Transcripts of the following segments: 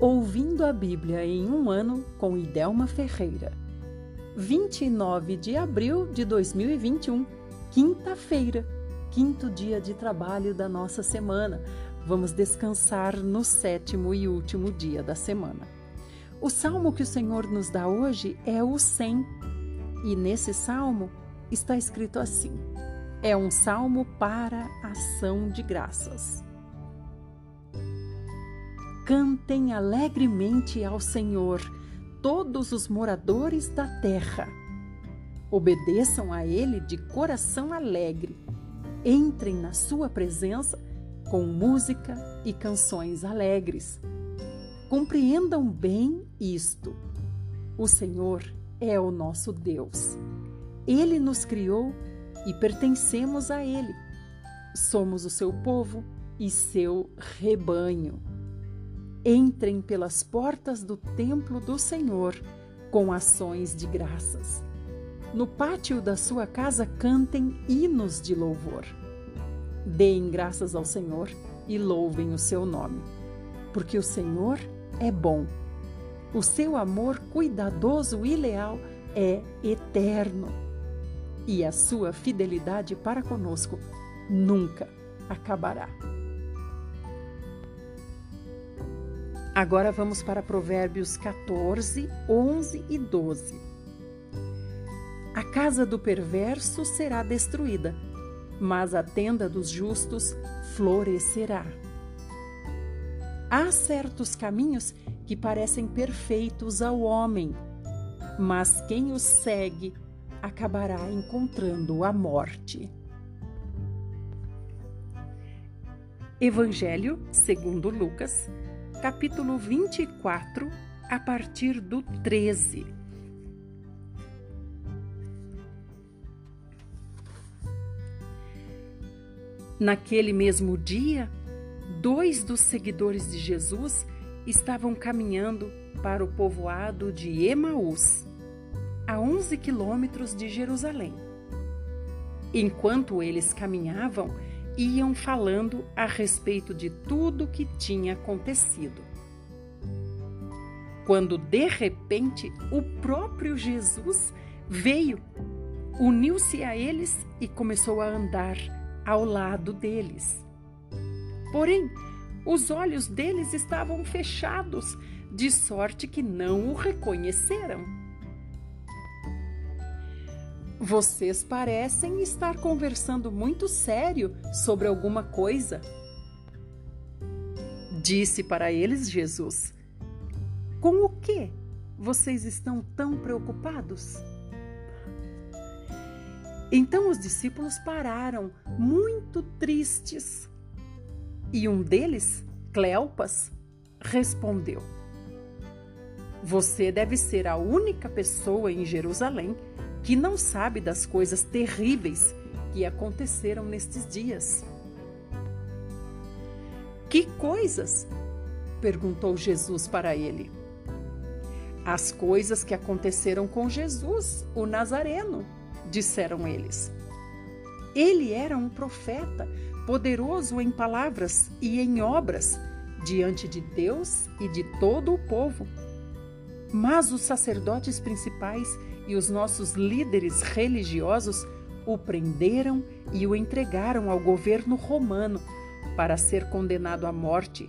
Ouvindo a Bíblia em um ano com Idelma Ferreira. 29 de abril de 2021, quinta-feira, quinto dia de trabalho da nossa semana. Vamos descansar no sétimo e último dia da semana. O salmo que o Senhor nos dá hoje é o 100, e nesse salmo está escrito assim: é um salmo para ação de graças. Cantem alegremente ao Senhor todos os moradores da terra. Obedeçam a Ele de coração alegre. Entrem na Sua presença com música e canções alegres. Compreendam bem isto. O Senhor é o nosso Deus. Ele nos criou e pertencemos a Ele. Somos o seu povo e seu rebanho. Entrem pelas portas do templo do Senhor com ações de graças. No pátio da sua casa cantem hinos de louvor. Deem graças ao Senhor e louvem o seu nome, porque o Senhor é bom. O seu amor cuidadoso e leal é eterno, e a sua fidelidade para conosco nunca acabará. Agora vamos para Provérbios 14, 11 e 12. A casa do perverso será destruída, mas a tenda dos justos florescerá. Há certos caminhos que parecem perfeitos ao homem, mas quem os segue acabará encontrando a morte. Evangelho segundo Lucas, capítulo 24, a partir do 13. Naquele mesmo dia, dois dos seguidores de Jesus estavam caminhando para o povoado de Emaús, a 11 quilômetros de Jerusalém. Enquanto eles caminhavam, iam falando a respeito de tudo que tinha acontecido. Quando de repente o próprio Jesus veio, uniu-se a eles e começou a andar ao lado deles. Porém, os olhos deles estavam fechados, de sorte que não o reconheceram. Vocês parecem estar conversando muito sério sobre alguma coisa. Disse para eles Jesus: Com o que vocês estão tão preocupados? Então os discípulos pararam, muito tristes. E um deles, Cleopas, respondeu: Você deve ser a única pessoa em Jerusalém que não sabe das coisas terríveis que aconteceram nestes dias. Que coisas? perguntou Jesus para ele. As coisas que aconteceram com Jesus, o Nazareno, disseram eles. Ele era um profeta, poderoso em palavras e em obras, diante de Deus e de todo o povo. Mas os sacerdotes principais e os nossos líderes religiosos o prenderam e o entregaram ao governo romano para ser condenado à morte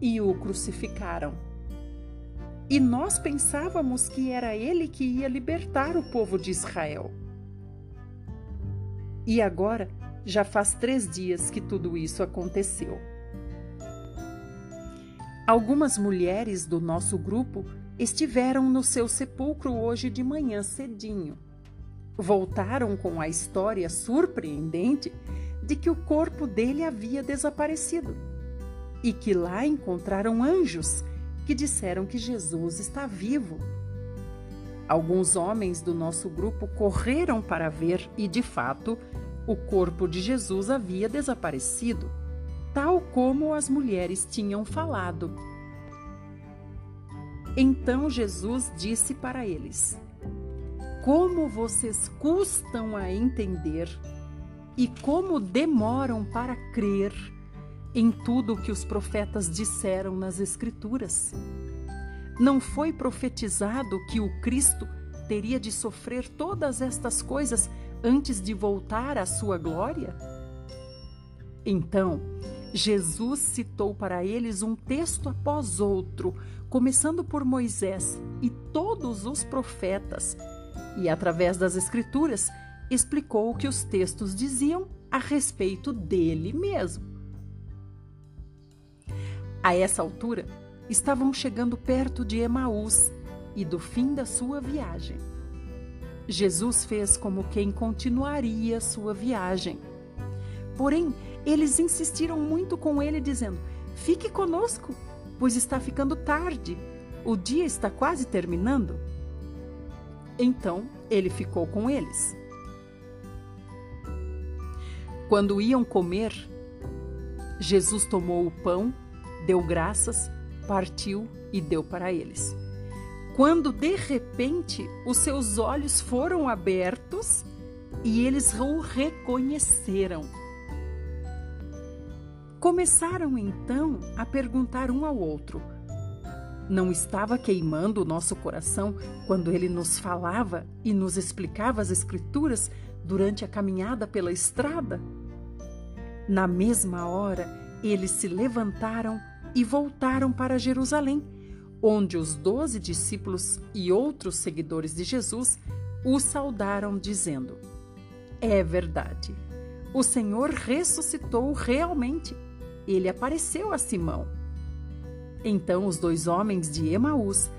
e o crucificaram. E nós pensávamos que era ele que ia libertar o povo de Israel. E agora já faz três dias que tudo isso aconteceu. Algumas mulheres do nosso grupo estiveram no seu sepulcro hoje de manhã cedinho. Voltaram com a história surpreendente de que o corpo dele havia desaparecido e que lá encontraram anjos que disseram que Jesus está vivo. Alguns homens do nosso grupo correram para ver e, de fato, o corpo de Jesus havia desaparecido, tal como as mulheres tinham falado. Então Jesus disse para eles: Como vocês custam a entender e como demoram para crer em tudo o que os profetas disseram nas Escrituras. Não foi profetizado que o Cristo teria de sofrer todas estas coisas antes de voltar à sua glória? Então, Jesus citou para eles um texto após outro, começando por Moisés e todos os profetas, e através das Escrituras explicou o que os textos diziam a respeito dele mesmo. A essa altura, estavam chegando perto de Emaús e do fim da sua viagem. Jesus fez como quem continuaria sua viagem. Porém, eles insistiram muito com ele, dizendo: Fique conosco, pois está ficando tarde. O dia está quase terminando. Então ele ficou com eles. Quando iam comer, Jesus tomou o pão, deu graças, partiu e deu para eles. Quando de repente os seus olhos foram abertos e eles o reconheceram. Começaram então a perguntar um ao outro: Não estava queimando o nosso coração quando ele nos falava e nos explicava as Escrituras durante a caminhada pela estrada? Na mesma hora, eles se levantaram e voltaram para Jerusalém, onde os doze discípulos e outros seguidores de Jesus o saudaram, dizendo: É verdade, o Senhor ressuscitou realmente ele apareceu a Simão. Então os dois homens de Emaús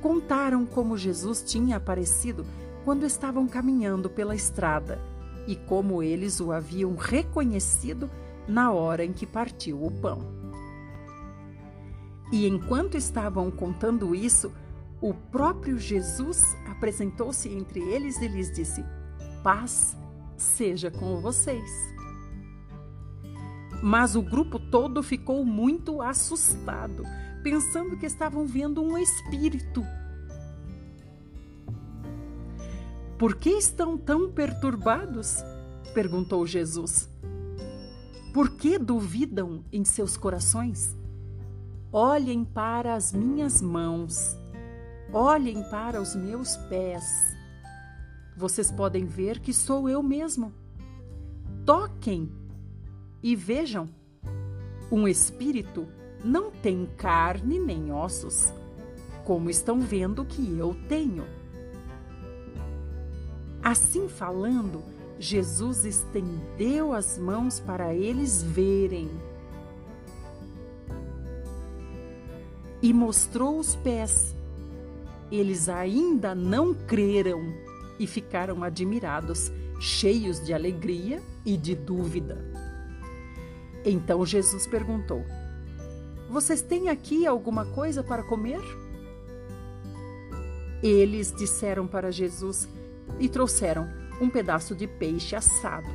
contaram como Jesus tinha aparecido quando estavam caminhando pela estrada e como eles o haviam reconhecido na hora em que partiu o pão. E enquanto estavam contando isso, o próprio Jesus apresentou-se entre eles e lhes disse: Paz seja com vocês. Mas o grupo todo ficou muito assustado, pensando que estavam vendo um espírito. Por que estão tão perturbados? perguntou Jesus. Por que duvidam em seus corações? Olhem para as minhas mãos, olhem para os meus pés. Vocês podem ver que sou eu mesmo. Toquem e vejam, um espírito não tem carne nem ossos, como estão vendo que eu tenho. Assim falando, Jesus estendeu as mãos para eles verem. E mostrou os pés. Eles ainda não creram e ficaram admirados, cheios de alegria e de dúvida. Então Jesus perguntou: Vocês têm aqui alguma coisa para comer? Eles disseram para Jesus e trouxeram um pedaço de peixe assado.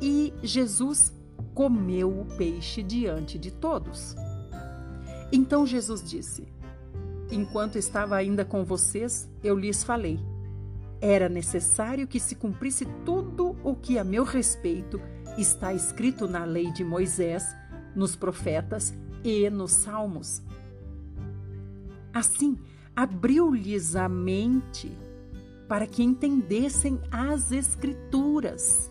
E Jesus comeu o peixe diante de todos. Então Jesus disse: Enquanto estava ainda com vocês, eu lhes falei. Era necessário que se cumprisse tudo o que a meu respeito está escrito na lei de Moisés, nos profetas e nos salmos. Assim, abriu-lhes a mente para que entendessem as Escrituras.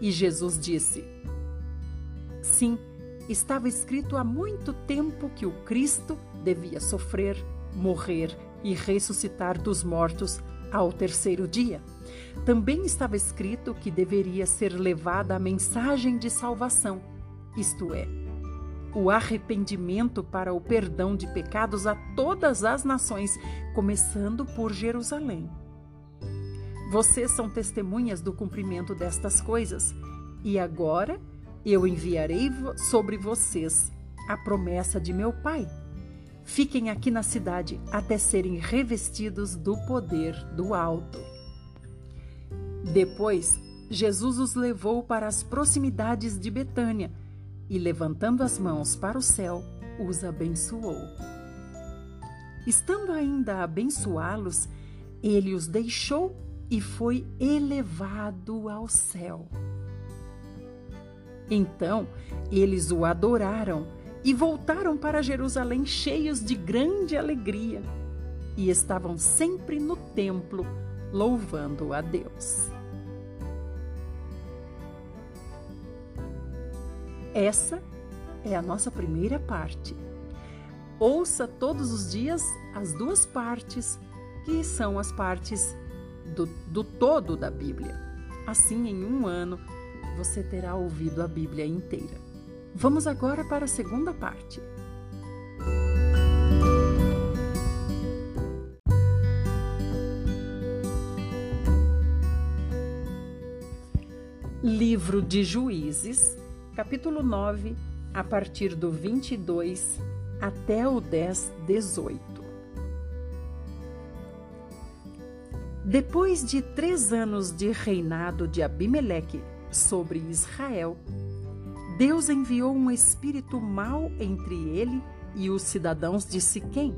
E Jesus disse: Sim, estava escrito há muito tempo que o Cristo devia sofrer, morrer e ressuscitar dos mortos ao terceiro dia. Também estava escrito que deveria ser levada a mensagem de salvação, isto é, o arrependimento para o perdão de pecados a todas as nações, começando por Jerusalém. Vocês são testemunhas do cumprimento destas coisas, e agora eu enviarei sobre vocês a promessa de meu Pai. Fiquem aqui na cidade até serem revestidos do poder do alto. Depois, Jesus os levou para as proximidades de Betânia e, levantando as mãos para o céu, os abençoou. Estando ainda a abençoá-los, ele os deixou e foi elevado ao céu. Então eles o adoraram e voltaram para Jerusalém cheios de grande alegria. E estavam sempre no templo, louvando a Deus. Essa é a nossa primeira parte. Ouça todos os dias as duas partes, que são as partes do, do todo da Bíblia. Assim, em um ano, você terá ouvido a Bíblia inteira. Vamos agora para a segunda parte. Livro de Juízes, capítulo 9, a partir do 22 até o 10, 18. Depois de três anos de reinado de Abimeleque sobre Israel, Deus enviou um espírito mau entre ele e os cidadãos de Siquém,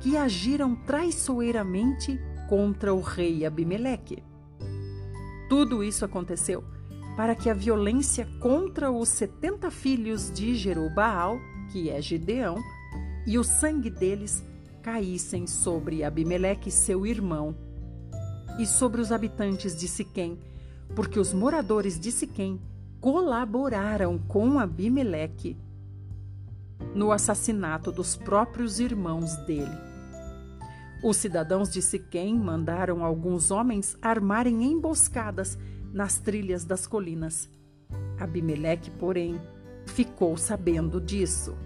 que agiram traiçoeiramente contra o rei Abimeleque. Tudo isso aconteceu para que a violência contra os setenta filhos de Jerubaal, que é Gideão, e o sangue deles caíssem sobre Abimeleque, seu irmão, e sobre os habitantes de Siquém, porque os moradores de Siquém colaboraram com Abimeleque no assassinato dos próprios irmãos dele. Os cidadãos de Siquém mandaram alguns homens armarem emboscadas nas trilhas das colinas. Abimeleque, porém, ficou sabendo disso.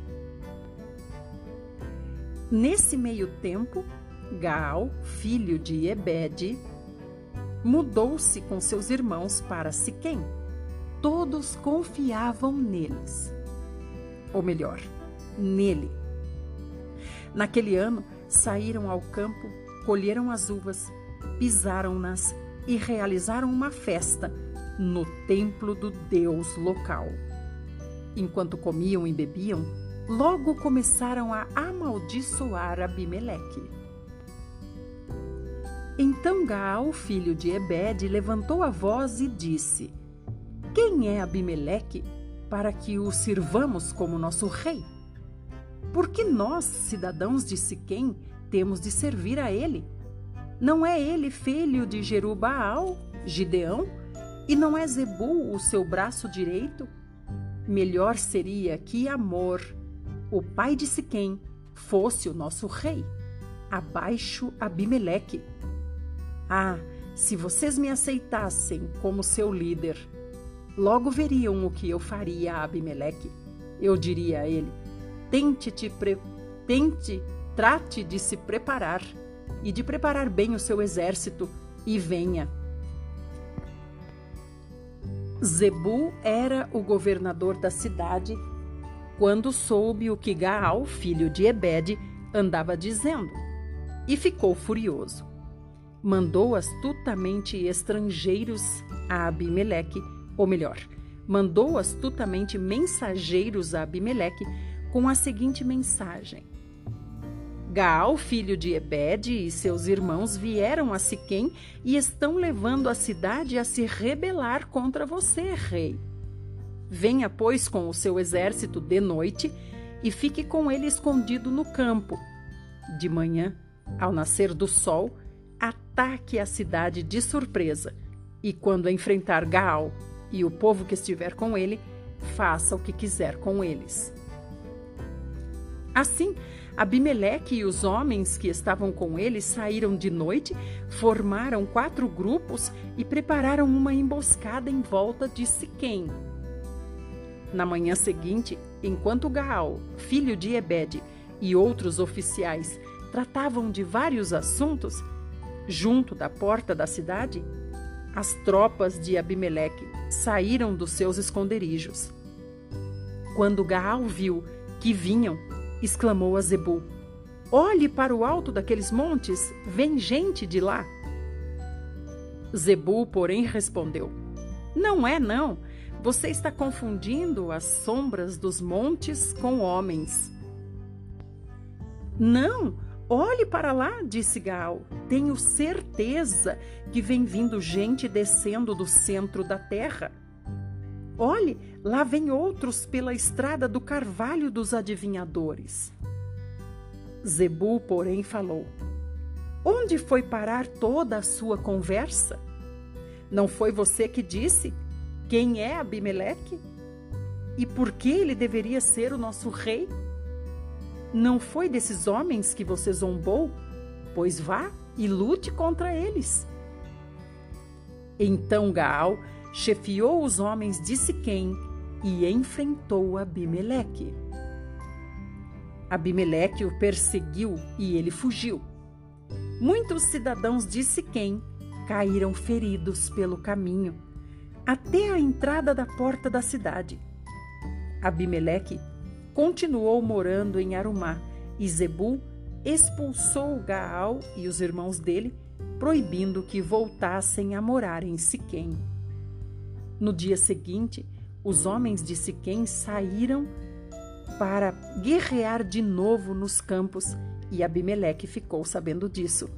Nesse meio tempo, Gaal, filho de Ebede, mudou-se com seus irmãos para Siquém. Todos confiavam neles. Ou melhor, nele. Naquele ano, saíram ao campo, colheram as uvas, pisaram-nas e realizaram uma festa no templo do deus local. Enquanto comiam e bebiam, logo começaram a amaldiçoar Abimeleque. Então Gaal, filho de Ebed, levantou a voz e disse: Quem é Abimeleque para que o sirvamos como nosso rei? Porque nós, cidadãos de Siquém, temos de servir a ele. Não é ele filho de Jerubaal, Gideão? E não é Zebu o seu braço direito? Melhor seria que Amor, o pai de Siquém, fosse o nosso rei, abaixo Abimeleque ah, se vocês me aceitassem como seu líder, logo veriam o que eu faria a Abimeleque. Eu diria a ele: tente, te pre... tente, trate de se preparar e de preparar bem o seu exército e venha. Zebu era o governador da cidade quando soube o que Gaal, filho de Ebed, andava dizendo, e ficou furioso mandou astutamente estrangeiros a Abimeleque, ou melhor, mandou astutamente mensageiros a Abimeleque com a seguinte mensagem: Gaal, filho de Ebed, e seus irmãos vieram a Siquém e estão levando a cidade a se rebelar contra você, rei. Venha, pois, com o seu exército de noite e fique com ele escondido no campo. De manhã, ao nascer do sol, ataque a cidade de surpresa e, quando enfrentar Gaal e o povo que estiver com ele, faça o que quiser com eles. Assim, Abimeleque e os homens que estavam com ele saíram de noite, formaram quatro grupos e prepararam uma emboscada em volta de Siquém. Na manhã seguinte, enquanto Gaal, filho de Ebed, e outros oficiais tratavam de vários assuntos, junto da porta da cidade, as tropas de Abimeleque saíram dos seus esconderijos. Quando Gaal viu que vinham, exclamou a Zebu: Olhe para o alto daqueles montes, vem gente de lá. Zebu, porém, respondeu: Não é, não. Você está confundindo as sombras dos montes com homens. Não, Olhe para lá, disse Gaal. Tenho certeza que vem vindo gente descendo do centro da terra. Olhe, lá vem outros pela estrada do carvalho dos adivinhadores. Zebu, porém, falou: Onde foi parar toda a sua conversa? Não foi você que disse quem é Abimeleque? E por que ele deveria ser o nosso rei? Não foi desses homens que você zombou? Pois vá e lute contra eles. Então Gaal chefiou os homens de Siquém e enfrentou Abimeleque. Abimeleque o perseguiu e ele fugiu. Muitos cidadãos de Siquém caíram feridos pelo caminho até a entrada da porta da cidade. Abimeleque continuou morando em Arumá e Zebul expulsou Gaal e os irmãos dele, proibindo que voltassem a morar em Siquém. No dia seguinte, os homens de Siquém saíram para guerrear de novo nos campos e Abimeleque ficou sabendo disso.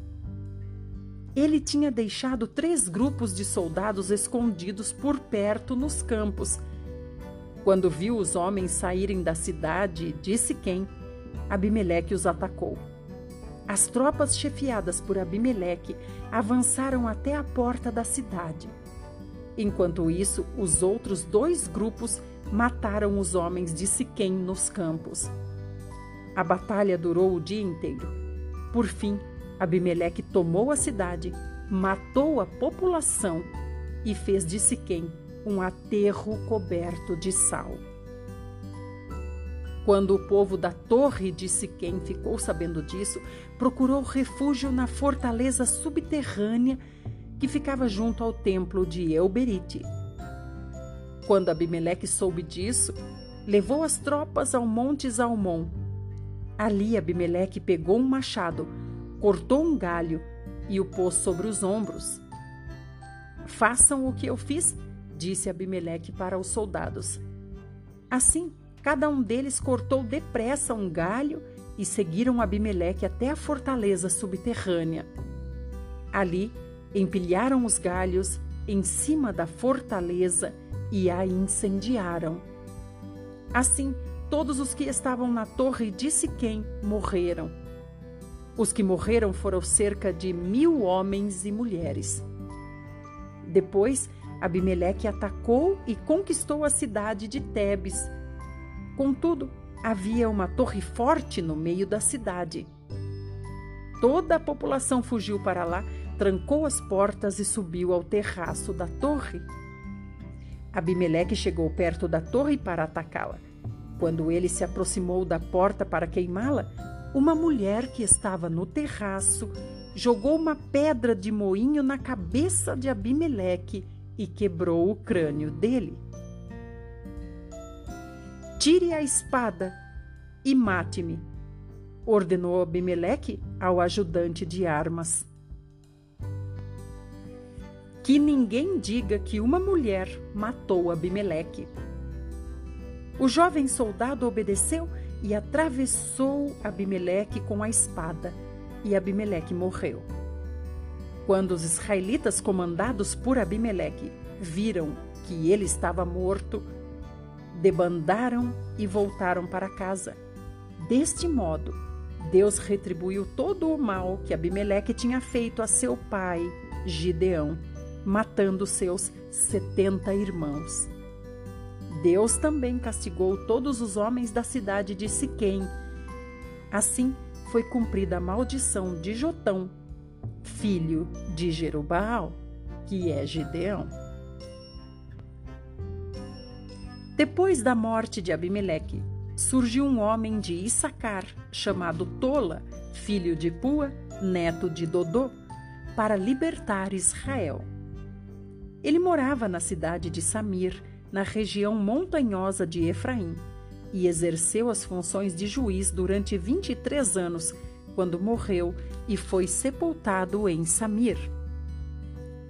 Ele tinha deixado três grupos de soldados escondidos por perto nos campos. Quando viu os homens saírem da cidade de Siquém, Abimeleque os atacou. As tropas chefiadas por Abimeleque avançaram até a porta da cidade. Enquanto isso, os outros dois grupos mataram os homens de Siquém nos campos. A batalha durou o dia inteiro. Por fim, Abimeleque tomou a cidade, matou a população e fez de Siquém um aterro coberto de sal. Quando o povo da torre de Siquém ficou sabendo disso, procurou refúgio na fortaleza subterrânea que ficava junto ao templo de Euberite. Quando Abimeleque soube disso, levou as tropas ao monte Zalmon. Ali Abimeleque pegou um machado, cortou um galho e o pôs sobre os ombros. Façam o que eu fiz, disse Abimeleque para os soldados. Assim, cada um deles cortou depressa um galho e seguiram Abimeleque até a fortaleza subterrânea. Ali, empilharam os galhos em cima da fortaleza e a incendiaram. Assim, todos os que estavam na torre de Siquém morreram. Os que morreram foram cerca de mil homens e mulheres. Depois, Abimeleque atacou e conquistou a cidade de Tebes. Contudo, havia uma torre forte no meio da cidade. Toda a população fugiu para lá trancou as portas e subiu ao terraço da torre. Abimeleque chegou perto da torre para atacá-la. Quando ele se aproximou da porta para queimá-la, uma mulher que estava no terraço jogou uma pedra de moinho na cabeça de Abimeleque e quebrou o crânio dele. Tire a espada e mate-me, ordenou Abimeleque ao ajudante de armas que ninguém diga que uma mulher matou Abimeleque. O jovem soldado obedeceu e atravessou Abimeleque com a espada, e Abimeleque morreu. Quando os israelitas comandados por Abimeleque viram que ele estava morto, debandaram e voltaram para casa. Deste modo, Deus retribuiu todo o mal que Abimeleque tinha feito a seu pai, Gideão matando seus setenta irmãos. Deus também castigou todos os homens da cidade de Siquém. Assim foi cumprida a maldição de Jotão, filho de Jerubaal, que é Gideão. Depois da morte de Abimeleque, surgiu um homem de Issacar, chamado Tola, filho de Pua, neto de Dodô, para libertar Israel. Ele morava na cidade de Samir, na região montanhosa de Efraim, e exerceu as funções de juiz durante 23 anos, quando morreu e foi sepultado em Samir.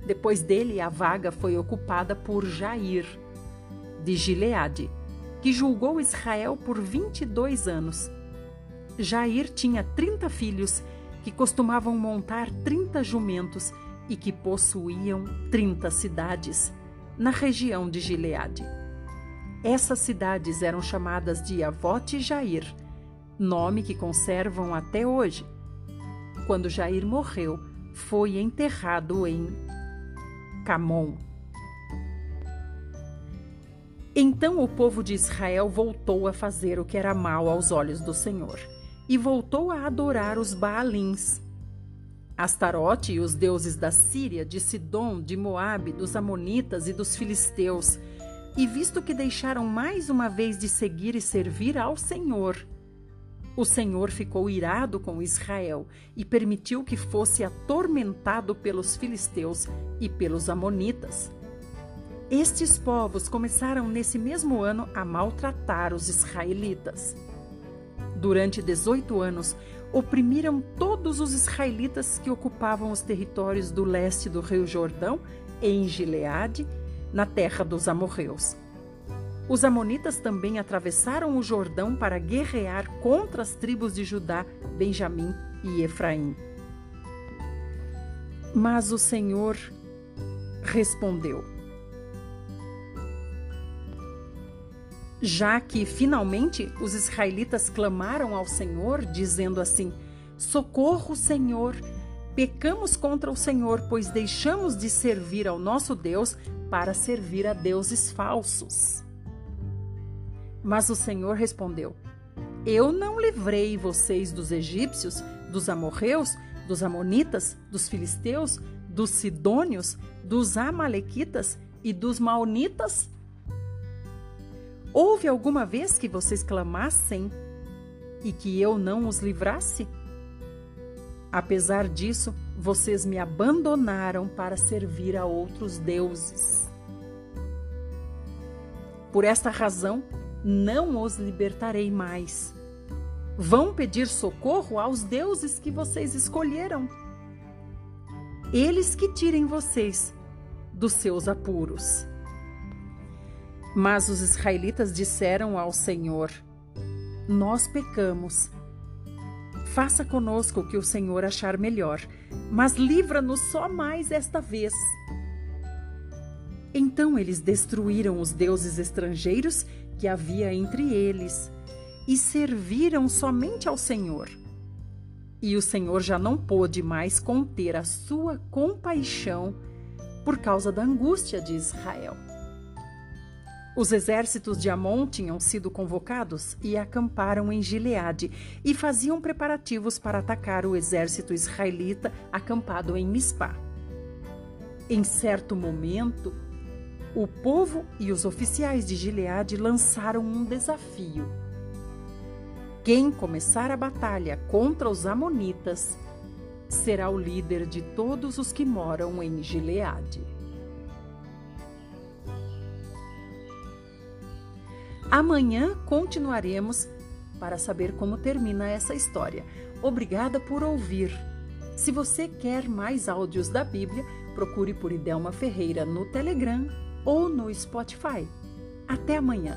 Depois dele, a vaga foi ocupada por Jair, de Gileade, que julgou Israel por 22 anos. Jair tinha 30 filhos que costumavam montar 30 jumentos e que possuíam 30 cidades na região de Gileade. Essas cidades eram chamadas de Avot e Jair, nome que conservam até hoje. Quando Jair morreu, foi enterrado em Camon. Então o povo de Israel voltou a fazer o que era mal aos olhos do Senhor e voltou a adorar os Baalins. Astarote e os deuses da Síria, de Sidom, de Moabe, dos Amonitas e dos Filisteus, e visto que deixaram mais uma vez de seguir e servir ao Senhor, o Senhor ficou irado com Israel e permitiu que fosse atormentado pelos filisteus e pelos amonitas. Estes povos começaram nesse mesmo ano a maltratar os israelitas. Durante 18 anos, oprimiram todos os israelitas que ocupavam os territórios do leste do Rio Jordão, em Gileade, na terra dos amorreus. Os Amonitas também atravessaram o Jordão para guerrear contra as tribos de Judá, Benjamim e Efraim. Mas o Senhor respondeu: Já que finalmente os israelitas clamaram ao Senhor, dizendo assim: Socorro, Senhor! Pecamos contra o Senhor, pois deixamos de servir ao nosso Deus para servir a deuses falsos. Mas o Senhor respondeu: Eu não livrei vocês dos egípcios, dos amorreus, dos amonitas, dos filisteus, dos sidônios, dos amalequitas e dos maonitas? Houve alguma vez que vocês clamassem e que eu não os livrasse? Apesar disso, vocês me abandonaram para servir a outros deuses. Por esta razão, não os libertarei mais. Vão pedir socorro aos deuses que vocês escolheram. Eles que tirem vocês dos seus apuros. Mas os israelitas disseram ao Senhor: Nós pecamos. Faça conosco o que o Senhor achar melhor, mas livra-nos só mais esta vez. Então eles destruíram os deuses estrangeiros que havia entre eles e serviram somente ao Senhor. E o Senhor já não pôde mais conter a sua compaixão por causa da angústia de Israel. Os exércitos de Amon tinham sido convocados e acamparam em Gileade e faziam preparativos para atacar o exército israelita acampado em Mispá. Em certo momento, o povo e os oficiais de Gileade lançaram um desafio. Quem começar a batalha contra os Amonitas será o líder de todos os que moram em Gileade. Amanhã continuaremos para saber como termina essa história. Obrigada por ouvir. Se você quer mais áudios da Bíblia, procure por Idelma Ferreira no Telegram ou no Spotify. Até amanhã!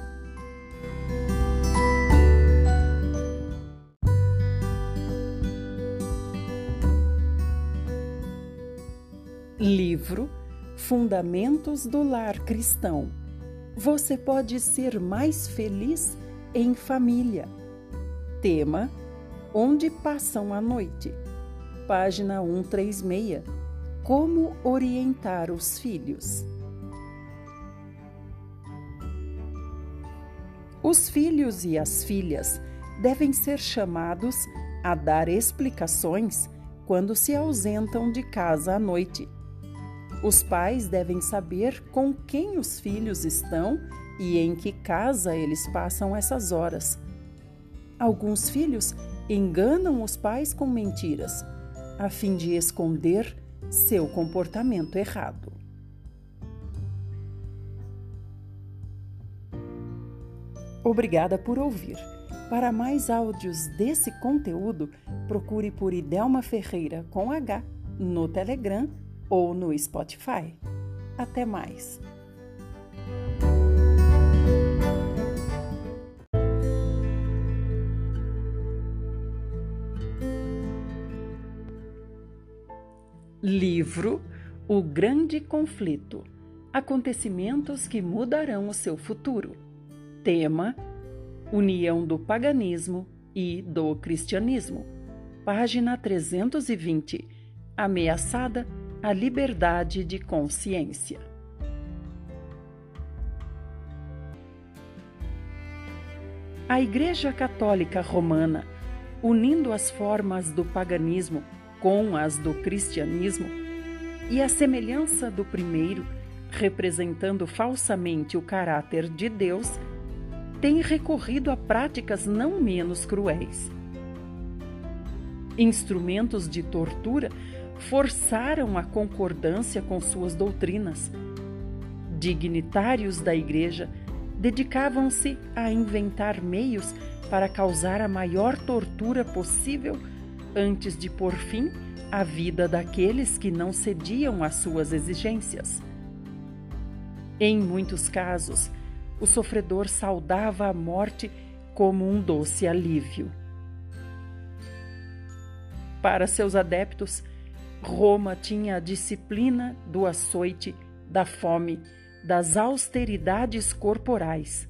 Livro Fundamentos do Lar Cristão. Você pode ser mais feliz em família. Tema: Onde passam a noite. Página 136. Como orientar os filhos. Os filhos e as filhas devem ser chamados a dar explicações quando se ausentam de casa à noite. Os pais devem saber com quem os filhos estão e em que casa eles passam essas horas. Alguns filhos enganam os pais com mentiras, a fim de esconder seu comportamento errado. Obrigada por ouvir. Para mais áudios desse conteúdo, procure por Idelma Ferreira com H no Telegram ou no Spotify. Até mais! Livro O Grande Conflito Acontecimentos que mudarão o seu futuro Tema: União do paganismo e do cristianismo. Página 320. Ameaçada a liberdade de consciência. A Igreja Católica Romana, unindo as formas do paganismo com as do cristianismo, e a semelhança do primeiro, representando falsamente o caráter de Deus, tem recorrido a práticas não menos cruéis. Instrumentos de tortura forçaram a concordância com suas doutrinas. Dignitários da Igreja dedicavam-se a inventar meios para causar a maior tortura possível antes de pôr fim à vida daqueles que não cediam às suas exigências. Em muitos casos, o sofredor saudava a morte como um doce alívio. Para seus adeptos, Roma tinha a disciplina do açoite, da fome, das austeridades corporais.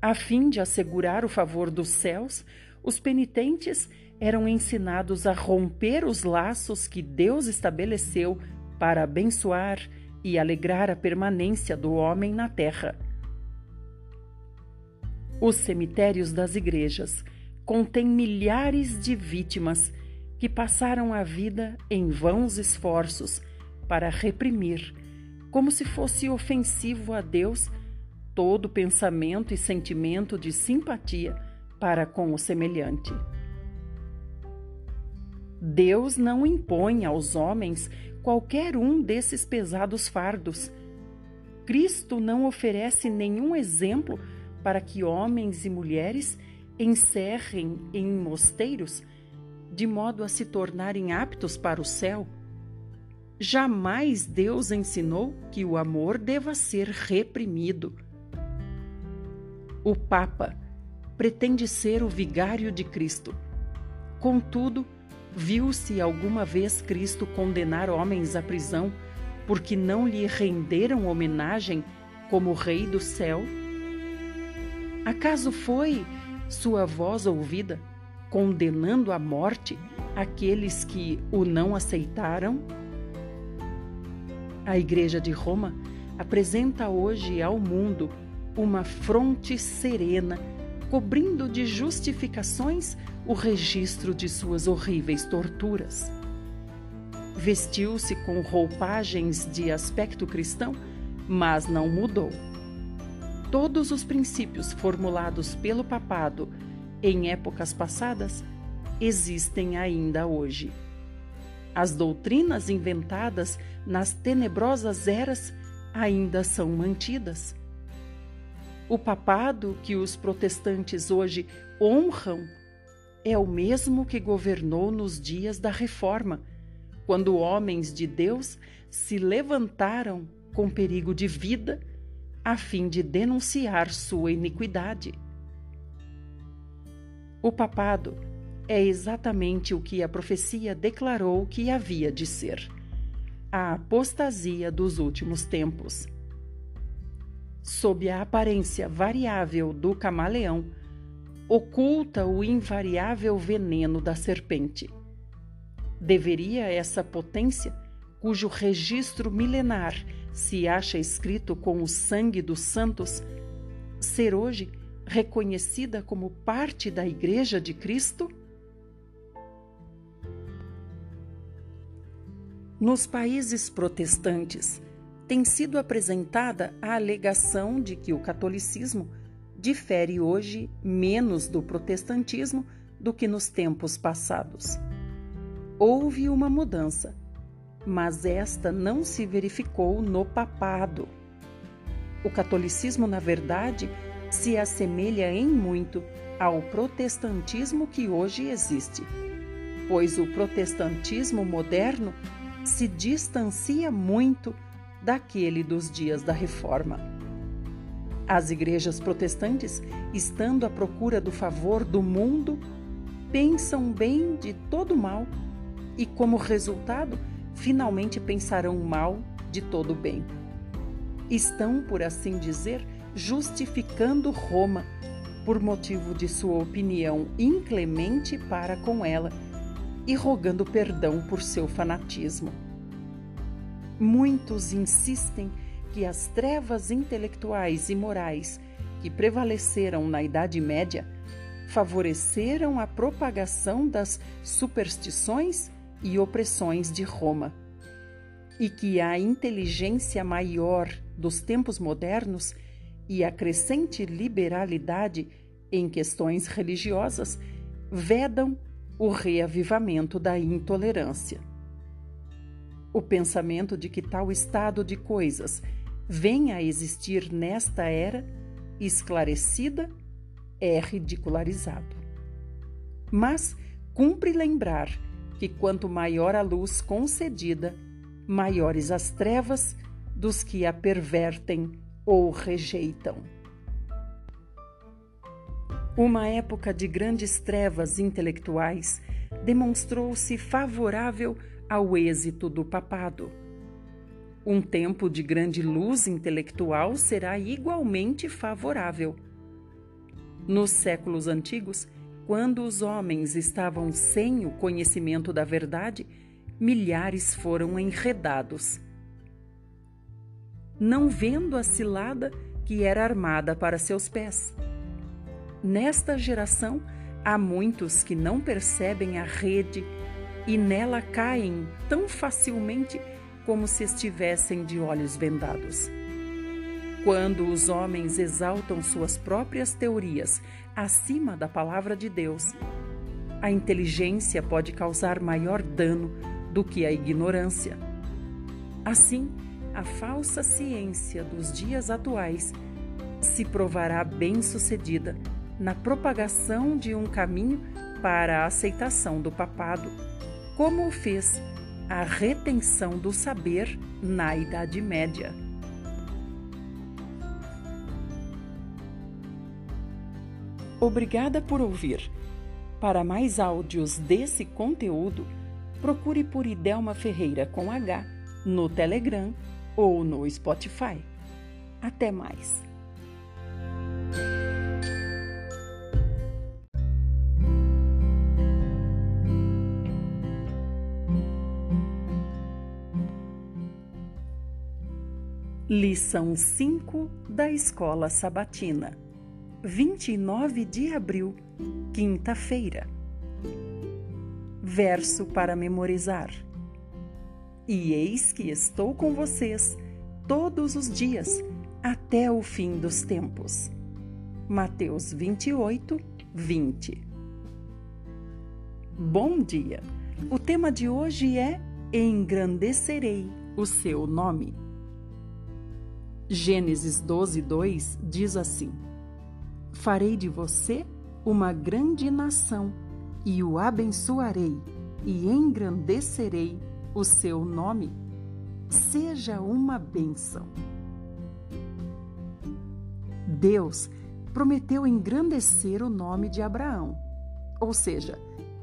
A fim de assegurar o favor dos céus, os penitentes eram ensinados a romper os laços que Deus estabeleceu para abençoar e alegrar a permanência do homem na terra. Os cemitérios das igrejas contêm milhares de vítimas que passaram a vida em vãos esforços para reprimir como se fosse ofensivo a Deus todo pensamento e sentimento de simpatia para com o semelhante. Deus não impõe aos homens qualquer um desses pesados fardos. Cristo não oferece nenhum exemplo para que homens e mulheres encerrem em mosteiros de modo a se tornarem aptos para o céu. Jamais Deus ensinou que o amor deva ser reprimido. O Papa pretende ser o vigário de Cristo. Contudo, viu-se alguma vez Cristo condenar homens à prisão porque não lhe renderam homenagem como Rei do céu? Acaso foi sua voz ouvida condenando à morte aqueles que o não aceitaram? A Igreja de Roma apresenta hoje ao mundo uma fronte serena, cobrindo de justificações o registro de suas horríveis torturas. Vestiu-se com roupagens de aspecto cristão, mas não mudou. Todos os princípios formulados pelo papado em épocas passadas existem ainda hoje. As doutrinas inventadas nas tenebrosas eras ainda são mantidas. O papado que os protestantes hoje honram é o mesmo que governou nos dias da Reforma, quando homens de Deus se levantaram com perigo de vida a fim de denunciar sua iniquidade. O papado é exatamente o que a profecia declarou que havia de ser: a apostasia dos últimos tempos. Sob a aparência variável do camaleão, oculta o invariável veneno da serpente. Deveria essa potência, cujo registro milenar se acha escrito com o sangue dos santos, ser hoje reconhecida como parte da Igreja de Cristo? Nos países protestantes, tem sido apresentada a alegação de que o catolicismo difere hoje menos do protestantismo do que nos tempos passados. Houve uma mudança, mas esta não se verificou no papado. O catolicismo, na verdade, se assemelha em muito ao protestantismo que hoje existe, pois o protestantismo moderno se distancia muito daquele dos dias da Reforma. As igrejas protestantes, estando à procura do favor do mundo, pensam bem de todo mal e, como resultado, finalmente pensarão mal de todo bem. Estão, por assim dizer, justificando Roma por motivo de sua opinião inclemente para com ela e rogando perdão por seu fanatismo. Muitos insistem que as trevas intelectuais e morais que prevaleceram na Idade Média favoreceram a propagação das superstições e opressões de Roma, e que a inteligência maior dos tempos modernos e a crescente liberalidade em questões religiosas vedam o reavivamento da intolerância. O pensamento de que tal estado de coisas venha a existir nesta era esclarecida é ridicularizado. Mas cumpre lembrar que quanto maior a luz concedida, maiores as trevas dos que a pervertem ou rejeitam. Uma época de grandes trevas intelectuais demonstrou-se favorável ao êxito do papado. Um tempo de grande luz intelectual será igualmente favorável. Nos séculos antigos, quando os homens estavam sem o conhecimento da verdade, milhares foram enredados. Não vendo a cilada que era armada para seus pés. Nesta geração, há muitos que não percebem a rede e nela caem tão facilmente como se estivessem de olhos vendados. Quando os homens exaltam suas próprias teorias acima da palavra de Deus, a inteligência pode causar maior dano do que a ignorância. Assim, a falsa ciência dos dias atuais se provará bem-sucedida na propagação de um caminho para a aceitação do papado, como o fez a retenção do saber na Idade Média. Obrigada por ouvir. Para mais áudios desse conteúdo, procure por Idelma Ferreira com H no Telegram ou no Spotify. Até mais! Lição 5 da Escola Sabatina, 29 de abril, quinta-feira. Verso para memorizar. E eis que estou com vocês todos os dias até o fim dos tempos. Mateus 28, 20. Bom dia! O tema de hoje é Engrandecerei o seu nome. Gênesis 12, 2 diz assim: Farei de você uma grande nação e o abençoarei e engrandecerei o seu nome. Seja uma bênção. Deus prometeu engrandecer o nome de Abraão, ou seja,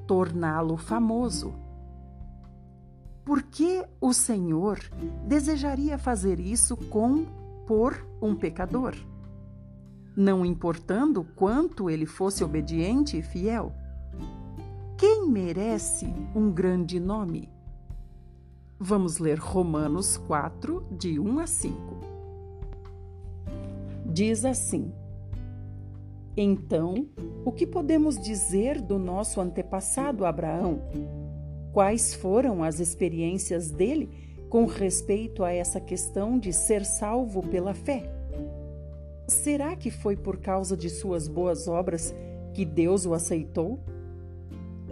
torná-lo famoso. Por que o Senhor desejaria fazer isso com por um pecador. Não importando quanto ele fosse obediente e fiel. Quem merece um grande nome? Vamos ler Romanos 4, de 1 a 5. Diz assim: Então, o que podemos dizer do nosso antepassado Abraão? Quais foram as experiências dele com respeito a essa questão de ser salvo pela fé. Será que foi por causa de suas boas obras que Deus o aceitou?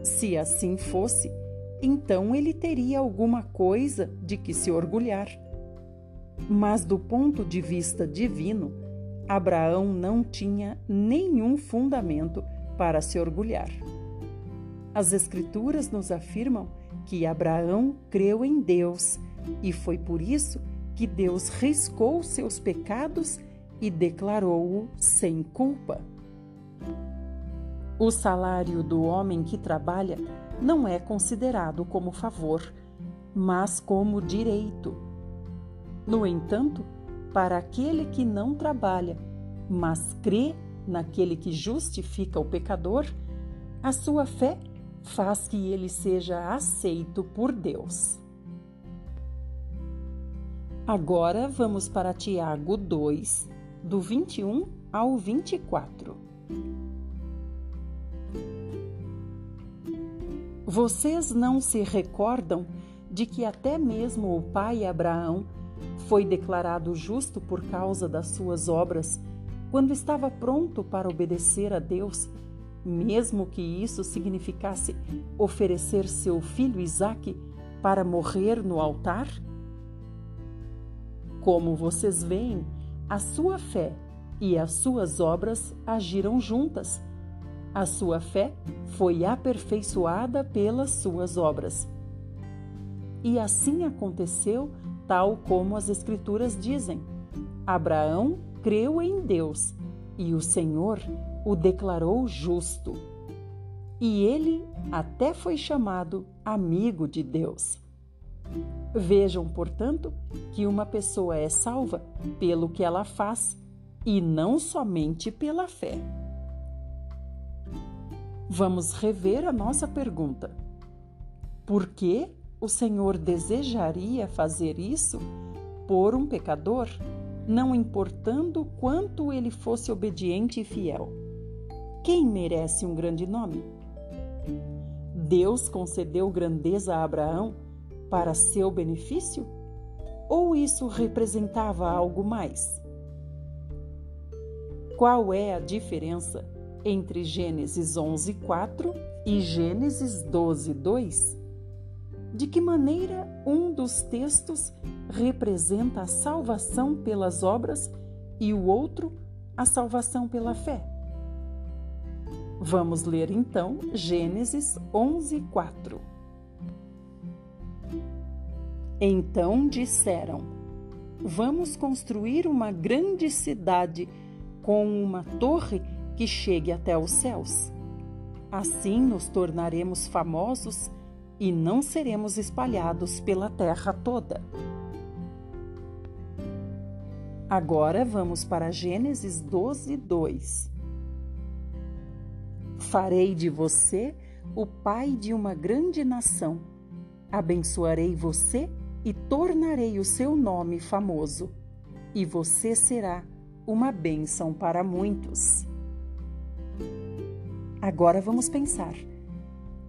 Se assim fosse, então ele teria alguma coisa de que se orgulhar. Mas do ponto de vista divino, Abraão não tinha nenhum fundamento para se orgulhar. As Escrituras nos afirmam que Abraão creu em Deus e foi por isso que Deus riscou seus pecados e declarou-o sem culpa. O salário do homem que trabalha não é considerado como favor, mas como direito. No entanto, para aquele que não trabalha, mas crê naquele que justifica o pecador, a sua fé faz que ele seja aceito por Deus. Agora vamos para Tiago 2, do 21 ao 24. Vocês não se recordam de que até mesmo o pai Abraão foi declarado justo por causa das suas obras quando estava pronto para obedecer a Deus, mesmo que isso significasse oferecer seu filho Isaque para morrer no altar? Como vocês veem, a sua fé e as suas obras agiram juntas. A sua fé foi aperfeiçoada pelas suas obras. E assim aconteceu, tal como as Escrituras dizem. Abraão creu em Deus e o Senhor o declarou justo. E ele até foi chamado amigo de Deus. Vejam, portanto, que uma pessoa é salva pelo que ela faz e não somente pela fé. Vamos rever a nossa pergunta. Por que o Senhor desejaria fazer isso por um pecador, não importando quanto ele fosse obediente e fiel? Quem merece um grande nome? Deus concedeu grandeza a Abraão para seu benefício? Ou isso representava algo mais? Qual é a diferença entre Gênesis 11:4 e Gênesis 12:2? De que maneira um dos textos representa a salvação pelas obras e o outro a salvação pela fé? Vamos ler então Gênesis 11:4. Então disseram: Vamos construir uma grande cidade com uma torre que chegue até os céus. Assim nos tornaremos famosos e não seremos espalhados pela terra toda. Agora vamos para Gênesis 12, 2. Farei de você o pai de uma grande nação. Abençoarei você e tornarei o seu nome famoso, e você será uma bênção para muitos. Agora vamos pensar: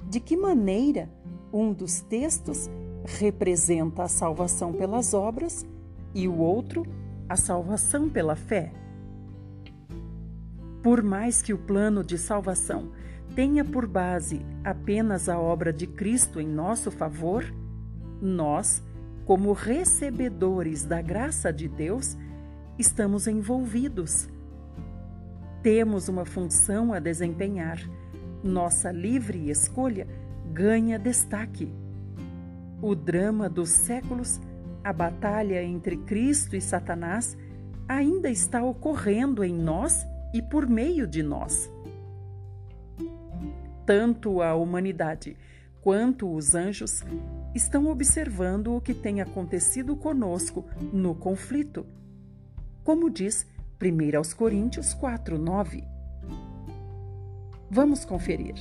de que maneira um dos textos representa a salvação pelas obras e o outro a salvação pela fé? Por mais que o plano de salvação tenha por base apenas a obra de Cristo em nosso favor, nós como recebedores da graça de Deus, estamos envolvidos. Temos uma função a desempenhar. Nossa livre escolha ganha destaque. O drama dos séculos, a batalha entre Cristo e Satanás, ainda está ocorrendo em nós e por meio de nós. Tanto a humanidade quanto os anjos estão observando o que tem acontecido conosco no conflito. Como diz 1 aos Coríntios 4, 9. Vamos conferir.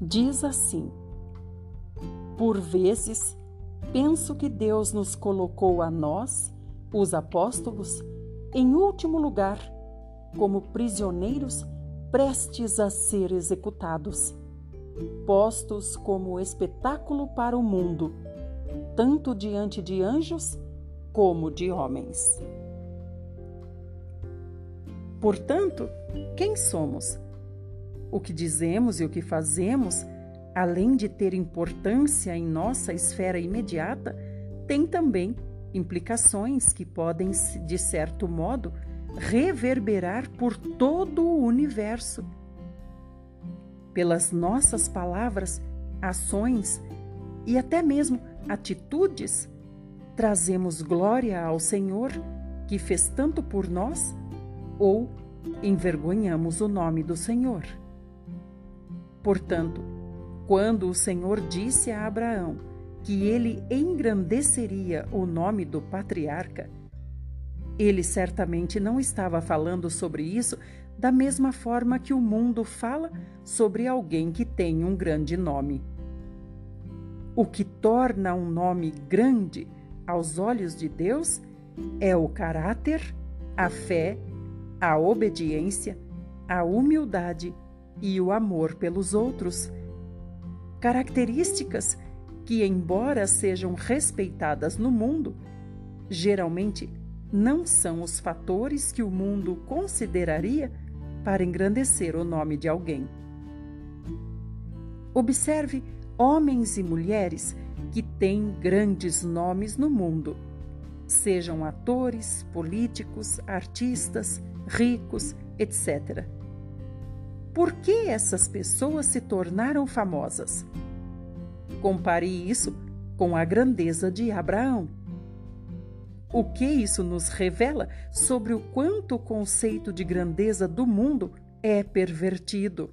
Diz assim: Por vezes penso que Deus nos colocou a nós, os apóstolos, em último lugar, como prisioneiros prestes a ser executados, postos como espetáculo para o mundo, tanto diante de anjos como de homens. Portanto, quem somos? O que dizemos e o que fazemos, além de ter importância em nossa esfera imediata, tem também implicações que podem, de certo modo, reverberar por todo o universo. Pelas nossas palavras, ações e até mesmo atitudes, trazemos glória ao Senhor que fez tanto por nós ou envergonhamos o nome do Senhor. Portanto, quando o Senhor disse a Abraão que ele engrandeceria o nome do patriarca, Ele certamente não estava falando sobre isso da mesma forma que o mundo fala sobre alguém que tem um grande nome. O que torna um nome grande aos olhos de Deus é o caráter, a fé, a obediência, a humildade e o amor pelos outros. Características que, embora sejam respeitadas no mundo, geralmente não são os fatores que o mundo consideraria para engrandecer o nome de alguém. Observe homens e mulheres que têm grandes nomes no mundo, sejam atores, políticos, artistas, ricos, etc. Por que essas pessoas se tornaram famosas? Compare isso com a grandeza de Abraão. O que isso nos revela sobre o quanto o conceito de grandeza do mundo é pervertido?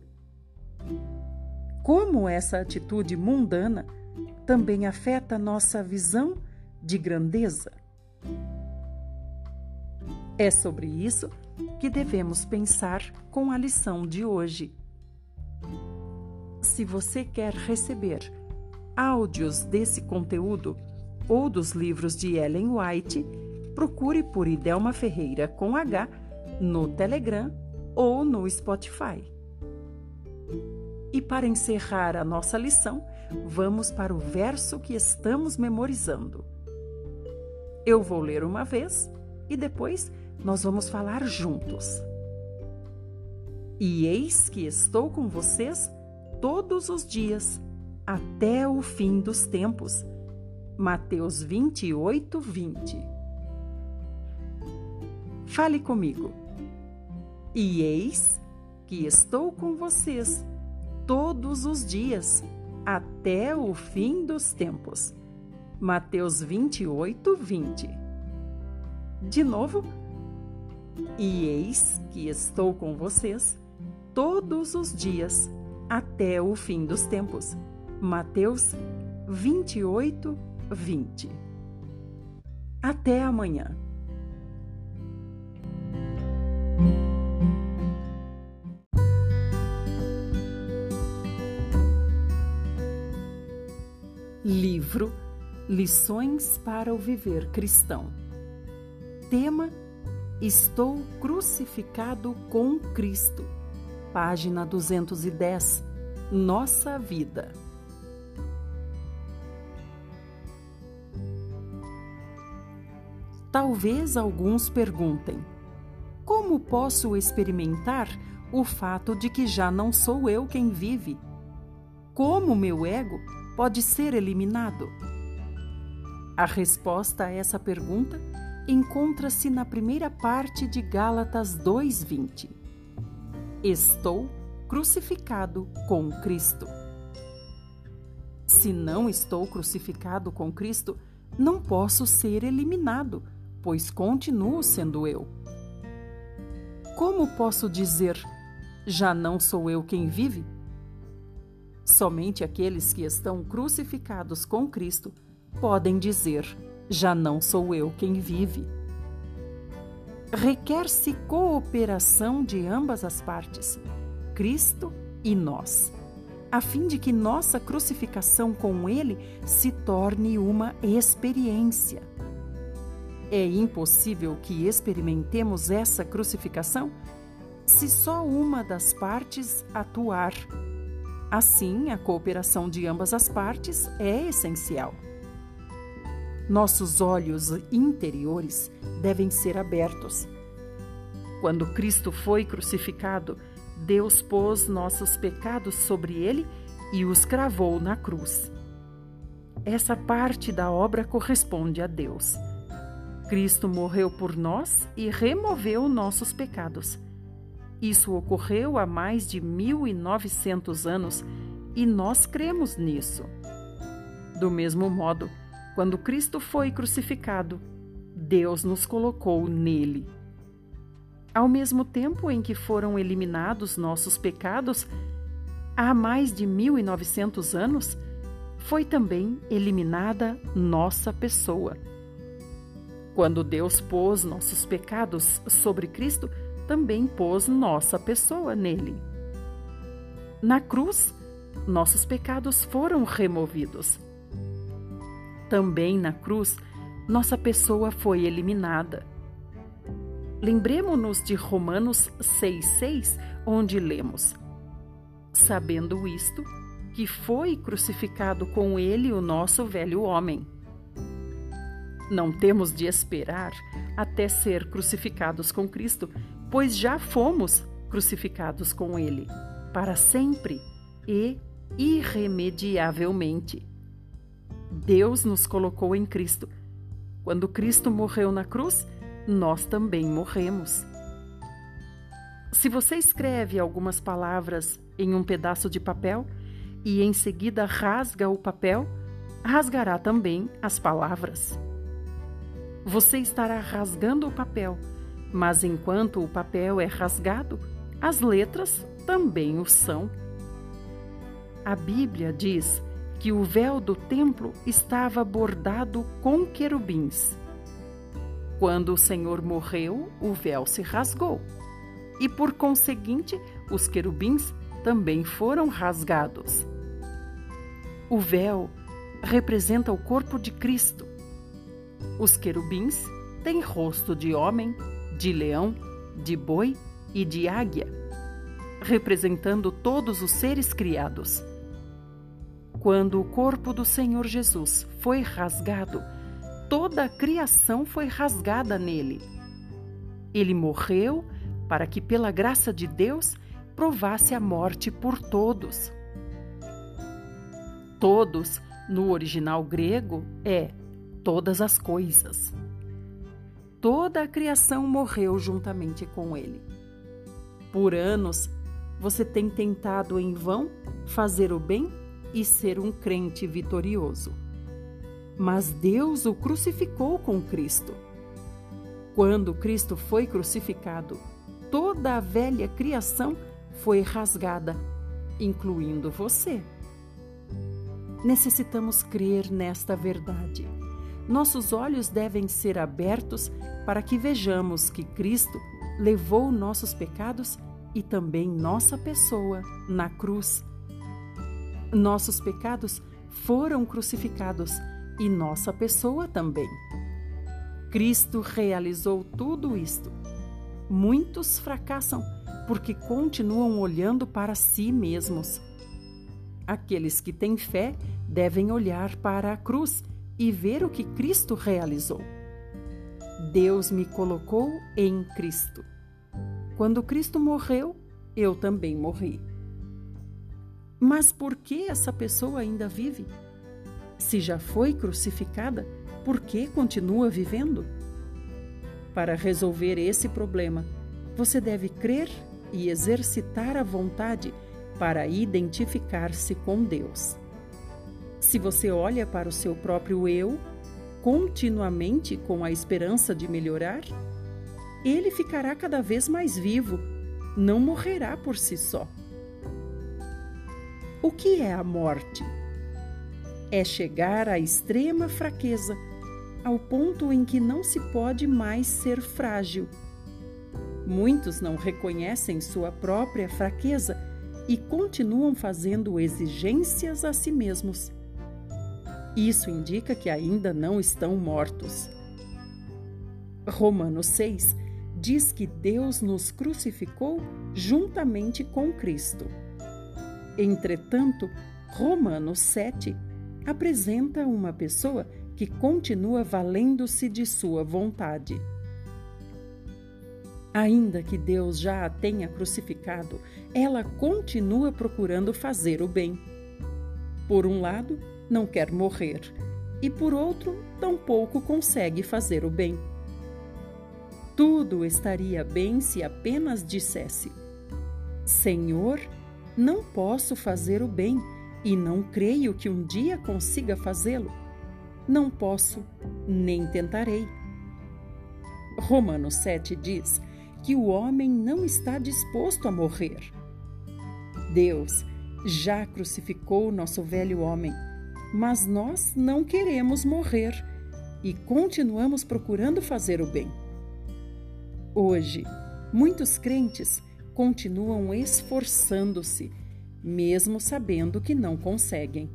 Como essa atitude mundana também afeta nossa visão de grandeza? É sobre isso que devemos pensar com a lição de hoje. Se você quer receber áudios desse conteúdo, ou dos livros de Ellen White, procure por Idelma Ferreira com H no Telegram ou no Spotify. E para encerrar a nossa lição, vamos para o verso que estamos memorizando. Eu vou ler uma vez e depois nós vamos falar juntos. E eis que estou com vocês todos os dias, até o fim dos tempos. Mateus 28, 20. Fale comigo. E eis que estou com vocês todos os dias, até o fim dos tempos. Mateus 28, 20. De novo. E eis que estou com vocês todos os dias, até o fim dos tempos. Mateus 28, 20. 20. Até amanhã. Livro Lições para o Viver Cristão. Tema: Estou crucificado com Cristo. Página 210. Nossa vida. Talvez alguns perguntem: como posso experimentar o fato de que já não sou eu quem vive? Como meu ego pode ser eliminado? A resposta a essa pergunta encontra-se na primeira parte de Gálatas 2:20. Estou crucificado com Cristo. Se não estou crucificado com Cristo, não posso ser eliminado pois continuo sendo eu. Como posso dizer, já não sou eu quem vive? Somente aqueles que estão crucificados com Cristo podem dizer, já não sou eu quem vive. Requer-se cooperação de ambas as partes, Cristo e nós, a fim de que nossa crucificação com Ele se torne uma experiência. É impossível que experimentemos essa crucificação se só uma das partes atuar. Assim, a cooperação de ambas as partes é essencial. Nossos olhos interiores devem ser abertos. Quando Cristo foi crucificado, Deus pôs nossos pecados sobre ele e os cravou na cruz. Essa parte da obra corresponde a Deus. Cristo morreu por nós e removeu nossos pecados. Isso ocorreu há mais de 1900 anos e nós cremos nisso. Do mesmo modo, quando Cristo foi crucificado, Deus nos colocou nele. Ao mesmo tempo em que foram eliminados nossos pecados, há mais de 1900 anos, foi também eliminada nossa pessoa. Quando Deus pôs nossos pecados sobre Cristo, também pôs nossa pessoa nele. Na cruz, nossos pecados foram removidos. Também na cruz, nossa pessoa foi eliminada. Lembremos-nos de Romanos 6,6, onde lemos: Sabendo isto, que foi crucificado com ele o nosso velho homem. Não temos de esperar até ser crucificados com Cristo, pois já fomos crucificados com ele, para sempre e irremediavelmente. Deus nos colocou em Cristo. Quando Cristo morreu na cruz, nós também morremos. Se você escreve algumas palavras em um pedaço de papel e em seguida rasga o papel, rasgará também as palavras. Você estará rasgando o papel, mas enquanto o papel é rasgado, as letras também o são. A Bíblia diz que o véu do templo estava bordado com querubins. Quando o Senhor morreu, o véu se rasgou, e por conseguinte, os querubins também foram rasgados. O véu representa o corpo de Cristo. Os querubins têm rosto de homem, de leão, de boi e de águia, representando todos os seres criados. Quando o corpo do Senhor Jesus foi rasgado, toda a criação foi rasgada nele. Ele morreu para que, pela graça de Deus, provasse a morte por todos. Todos, no original grego, é todas as coisas. Toda a criação morreu juntamente com ele. Por anos, você tem tentado em vão fazer o bem e ser um crente vitorioso mas Deus o crucificou com Cristo. Quando Cristo foi crucificado, toda a velha criação foi rasgada, incluindo você. Necessitamos crer nesta verdade. Nossos olhos devem ser abertos para que vejamos que Cristo levou nossos pecados e também nossa pessoa na cruz. Nossos pecados foram crucificados e nossa pessoa também. Cristo realizou tudo isto. Muitos fracassam porque continuam olhando para si mesmos. Aqueles que têm fé devem olhar para a cruz e ver o que Cristo realizou. Deus me colocou em Cristo. Quando Cristo morreu, eu também morri. Mas por que essa pessoa ainda vive? Se já foi crucificada, por que continua vivendo? Para resolver esse problema, você deve crer e exercitar a vontade para identificar-se com Deus. Se você olha para o seu próprio eu continuamente com a esperança de melhorar, ele ficará cada vez mais vivo, não morrerá por si só. O que é a morte? é chegar à extrema fraqueza, ao ponto em que não se pode mais ser frágil. Muitos não reconhecem sua própria fraqueza e continuam fazendo exigências a si mesmos. Isso indica que ainda não estão mortos. Romanos 6 diz que Deus nos crucificou juntamente com Cristo. Entretanto, Romanos 7 apresenta uma pessoa que continua valendo-se de sua vontade. Ainda que Deus já a tenha crucificado, ela continua procurando fazer o bem. Por um lado, não quer morrer, e por outro, tampouco consegue fazer o bem. Tudo estaria bem se apenas dissesse: Senhor, não posso fazer o bem e não creio que um dia consiga fazê-lo. Não posso, nem tentarei. Romanos 7 diz que o homem não está disposto a morrer. Deus já crucificou nosso velho homem, mas nós não queremos morrer e continuamos procurando fazer o bem. Hoje, muitos crentes continuam esforçando-se, mesmo sabendo que não conseguem.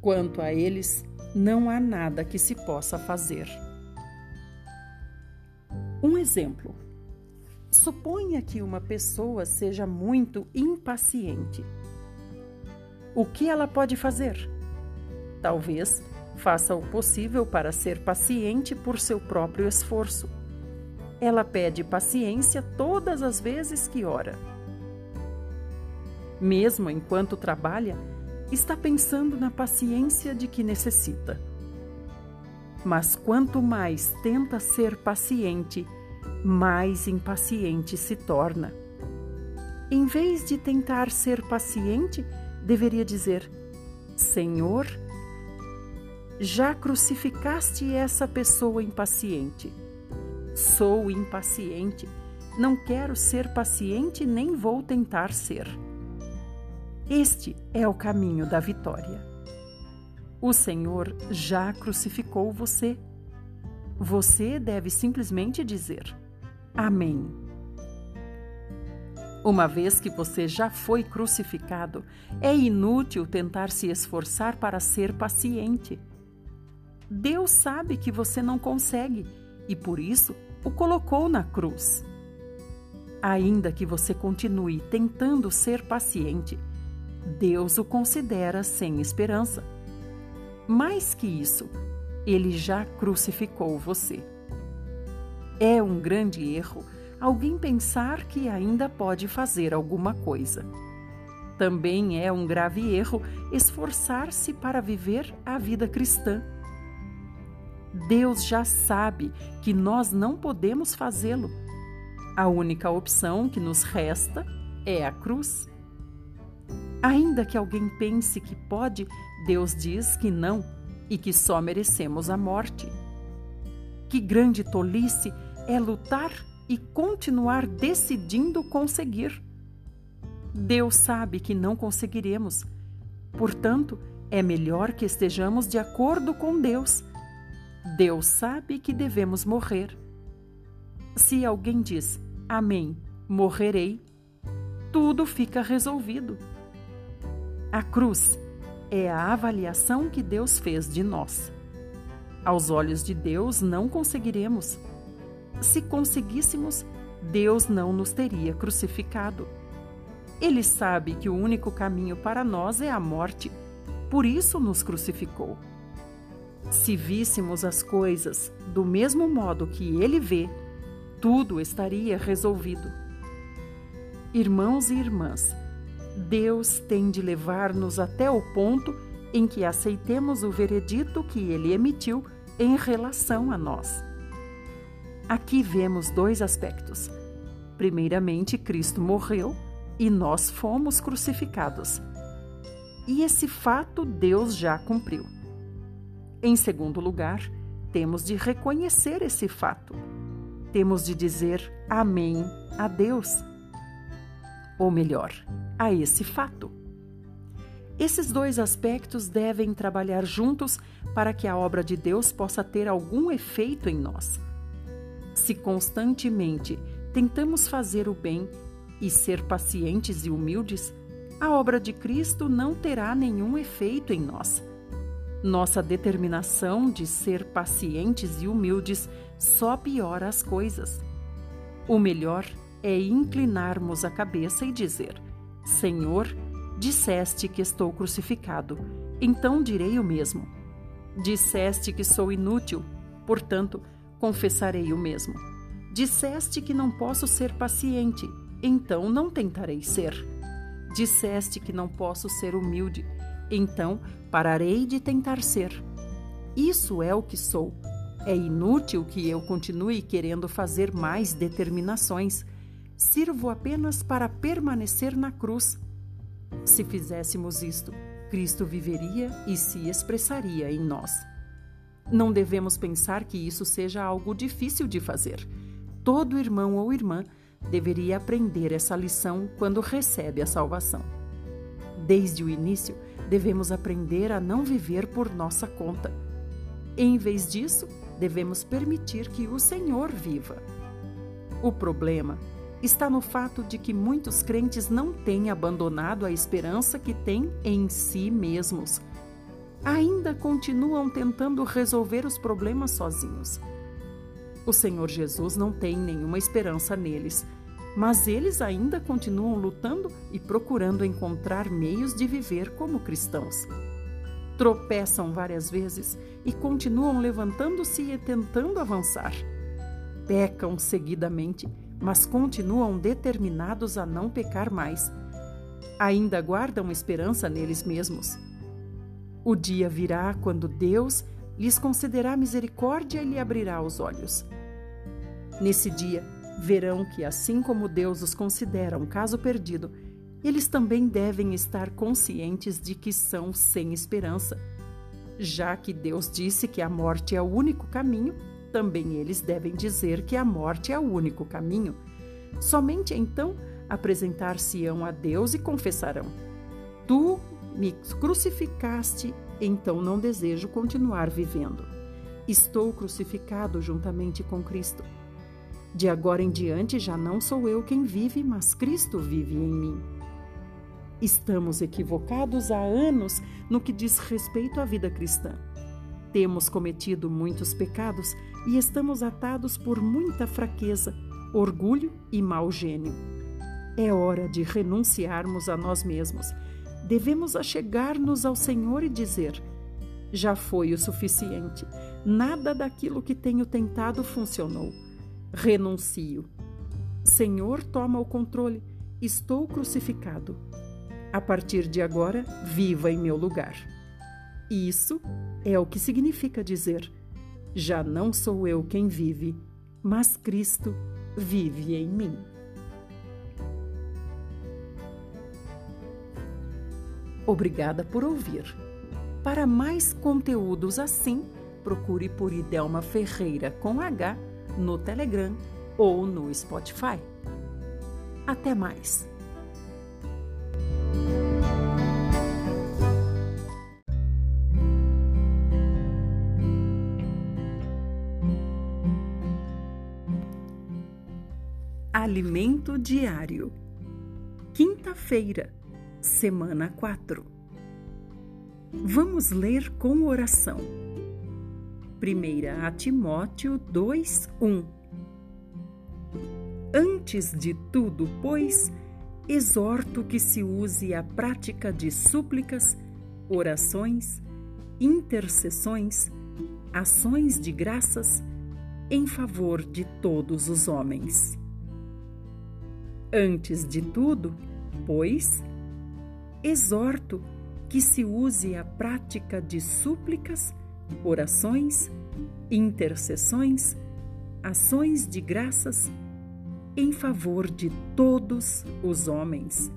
Quanto a eles, não há nada que se possa fazer. Um exemplo. Suponha que uma pessoa seja muito impaciente. O que ela pode fazer? Talvez faça o possível para ser paciente por seu próprio esforço. Ela pede paciência todas as vezes que ora. Mesmo enquanto trabalha, está pensando na paciência de que necessita. Mas quanto mais tenta ser paciente, mais impaciente se torna. Em vez de tentar ser paciente, deveria dizer: Senhor, já crucificaste essa pessoa impaciente. Sou impaciente, não quero ser paciente nem vou tentar ser. Este é o caminho da vitória. O Senhor já crucificou você. Você deve simplesmente dizer: Amém. Uma vez que você já foi crucificado, é inútil tentar se esforçar para ser paciente. Deus sabe que você não consegue e por isso o colocou na cruz. Ainda que você continue tentando ser paciente, Deus o considera sem esperança. Mais que isso, ele já crucificou você. É um grande erro alguém pensar que ainda pode fazer alguma coisa. Também é um grave erro esforçar-se para viver a vida cristã. Deus já sabe que nós não podemos fazê-lo. A única opção que nos resta é a cruz. Ainda que alguém pense que pode, Deus diz que não e que só merecemos a morte. Que grande tolice é lutar e continuar decidindo conseguir. Deus sabe que não conseguiremos. Portanto, é melhor que estejamos de acordo com Deus Deus sabe que devemos morrer. Se alguém diz Amém, morrerei, tudo fica resolvido. A cruz é a avaliação que Deus fez de nós. Aos olhos de Deus, não conseguiremos. Se conseguíssemos, Deus não nos teria crucificado. Ele sabe que o único caminho para nós é a morte, por isso nos crucificou. Se víssemos as coisas do mesmo modo que ele vê, tudo estaria resolvido. Irmãos e irmãs, Deus tem de levar-nos até o ponto em que aceitemos o veredito que ele emitiu em relação a nós. Aqui vemos dois aspectos. Primeiramente, Cristo morreu e nós fomos crucificados. E esse fato Deus já cumpriu. Em segundo lugar, temos de reconhecer esse fato. Temos de dizer amém a Deus. Ou melhor, a esse fato. Esses dois aspectos devem trabalhar juntos para que a obra de Deus possa ter algum efeito em nós. Se constantemente tentamos fazer o bem e ser pacientes e humildes, a obra de Cristo não terá nenhum efeito em nós nossa determinação de ser pacientes e humildes só piora as coisas. O melhor é inclinarmos a cabeça e dizer: Senhor, disseste que estou crucificado, então direi o mesmo. Disseste que sou inútil, portanto, confessarei o mesmo. Disseste que não posso ser paciente, então não tentarei ser. Disseste que não posso ser humilde, então pararei de tentar ser. Isso é o que sou. É inútil que eu continue querendo fazer mais determinações. Sirvo apenas para permanecer na cruz. Se fizéssemos isto, Cristo viveria e se expressaria em nós. Não devemos pensar que isso seja algo difícil de fazer. Todo irmão ou irmã deveria aprender essa lição quando recebe a salvação. Desde o início, devemos aprender a não viver por nossa conta. Em vez disso, devemos permitir que o Senhor viva. O problema está no fato de que muitos crentes não têm abandonado a esperança que têm em si mesmos. Ainda continuam tentando resolver os problemas sozinhos. O Senhor Jesus não tem nenhuma esperança neles, mas eles ainda continuam lutando e procurando encontrar meios de viver como cristãos. Tropeçam várias vezes e continuam levantando-se e tentando avançar. Pecam seguidamente mas continuam determinados a não pecar mais. Ainda guardam esperança neles mesmos. O dia virá quando Deus lhes concederá misericórdia e lhe abrirá os olhos. Nesse dia, verão que, assim como Deus os considera um caso perdido, eles também devem estar conscientes de que são sem esperança. Já que Deus disse que a morte é o único caminho, também eles devem dizer que a morte é o único caminho. Somente então apresentar-se-ão a Deus e confessarão: Tu me crucificaste, então não desejo continuar vivendo. Estou crucificado juntamente com Cristo. De agora em diante já não sou eu quem vive, mas Cristo vive em mim. Estamos equivocados há anos no que diz respeito à vida cristã. Temos cometido muitos pecados e estamos atados por muita fraqueza, orgulho e mau gênio. É hora de renunciarmos a nós mesmos. Devemos achegar-nos ao Senhor e dizer: Já foi o suficiente. Nada daquilo que tenho tentado funcionou. Renuncio. Senhor, toma o controle. Estou crucificado. A partir de agora, viva em meu lugar. Isso é o que significa dizer: já não sou eu quem vive, mas Cristo vive em mim. Obrigada por ouvir. Para mais conteúdos assim, procure por Idelma Ferreira com H no Telegram ou no Spotify. Até mais! Alimento Diário. Quinta-feira, semana 4. Vamos ler com oração. 1 a Timóteo 2, 1. Antes de tudo, pois, exorto que se use a prática de súplicas, orações, intercessões, ações de graças em favor de todos os homens Antes de tudo, pois, exorto que se use a prática de súplicas, orações, intercessões, ações de graças em favor de todos os homens.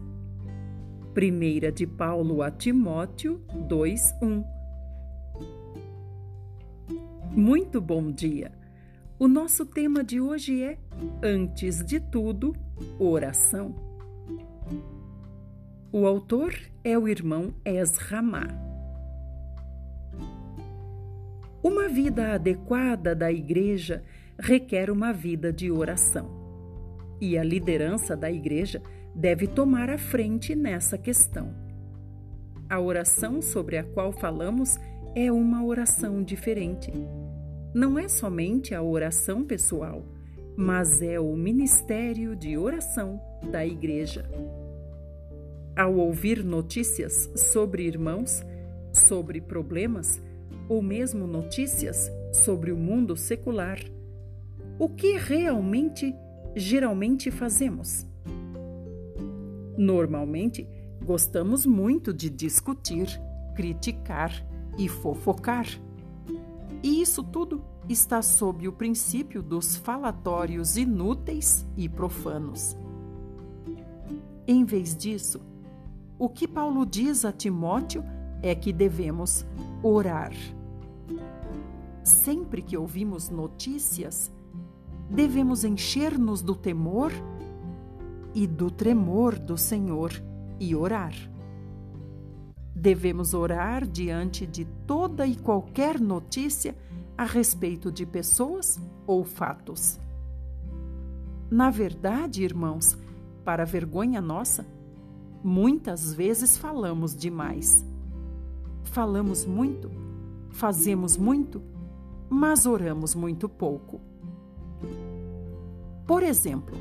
Primeira de Paulo a Timóteo 2:1. Muito bom dia. O nosso tema de hoje é Antes de tudo, oração. O autor é o irmão Esramá. Uma vida adequada da igreja requer uma vida de oração. E a liderança da igreja deve tomar a frente nessa questão. A oração sobre a qual falamos é uma oração diferente. Não é somente a oração pessoal, mas é o ministério de oração da Igreja. Ao ouvir notícias sobre irmãos, sobre problemas, ou mesmo notícias sobre o mundo secular, o que realmente, geralmente fazemos? Normalmente, gostamos muito de discutir, criticar e fofocar. E isso tudo está sob o princípio dos falatórios inúteis e profanos. Em vez disso, o que Paulo diz a Timóteo é que devemos orar. Sempre que ouvimos notícias, devemos encher-nos do temor e do tremor do Senhor e orar. Devemos orar diante de toda e qualquer notícia a respeito de pessoas ou fatos. Na verdade, irmãos, para vergonha nossa, muitas vezes falamos demais. Falamos muito, fazemos muito, mas oramos muito pouco. Por exemplo,